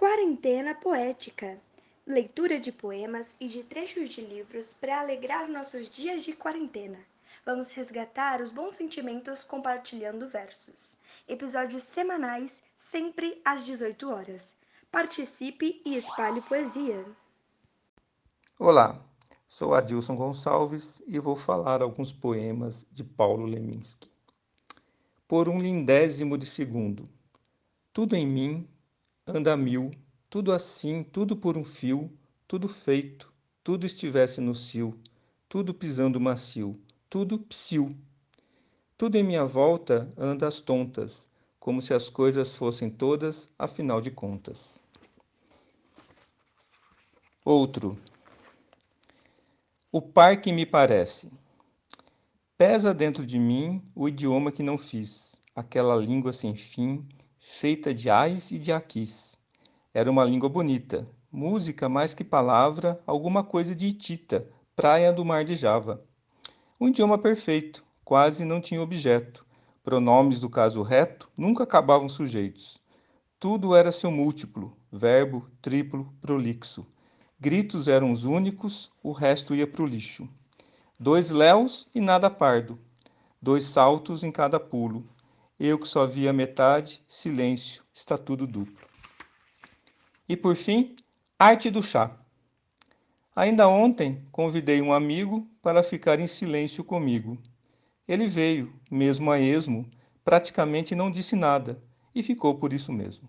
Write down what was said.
Quarentena Poética leitura de poemas e de trechos de livros para alegrar nossos dias de quarentena. Vamos resgatar os bons sentimentos compartilhando versos. Episódios semanais, sempre às 18 horas. Participe e espalhe poesia. Olá, sou Adilson Gonçalves e vou falar alguns poemas de Paulo Leminski. Por um lindésimo de segundo, tudo em mim anda mil tudo assim, tudo por um fio, tudo feito, tudo estivesse no cio, tudo pisando macio, tudo psiu. Tudo em minha volta anda às tontas, como se as coisas fossem todas, afinal de contas. Outro. O par que me parece. Pesa dentro de mim o idioma que não fiz, aquela língua sem fim, feita de ais e de aquis era uma língua bonita, música mais que palavra, alguma coisa de Itita, praia do mar de Java. Um idioma perfeito, quase não tinha objeto. Pronomes do caso reto nunca acabavam sujeitos. Tudo era seu múltiplo, verbo, triplo, prolixo. Gritos eram os únicos, o resto ia para o lixo. Dois léus e nada pardo. Dois saltos em cada pulo. Eu que só via metade, silêncio, está tudo duplo. E por fim, arte do chá. Ainda ontem convidei um amigo para ficar em silêncio comigo. Ele veio, mesmo a esmo, praticamente não disse nada e ficou por isso mesmo.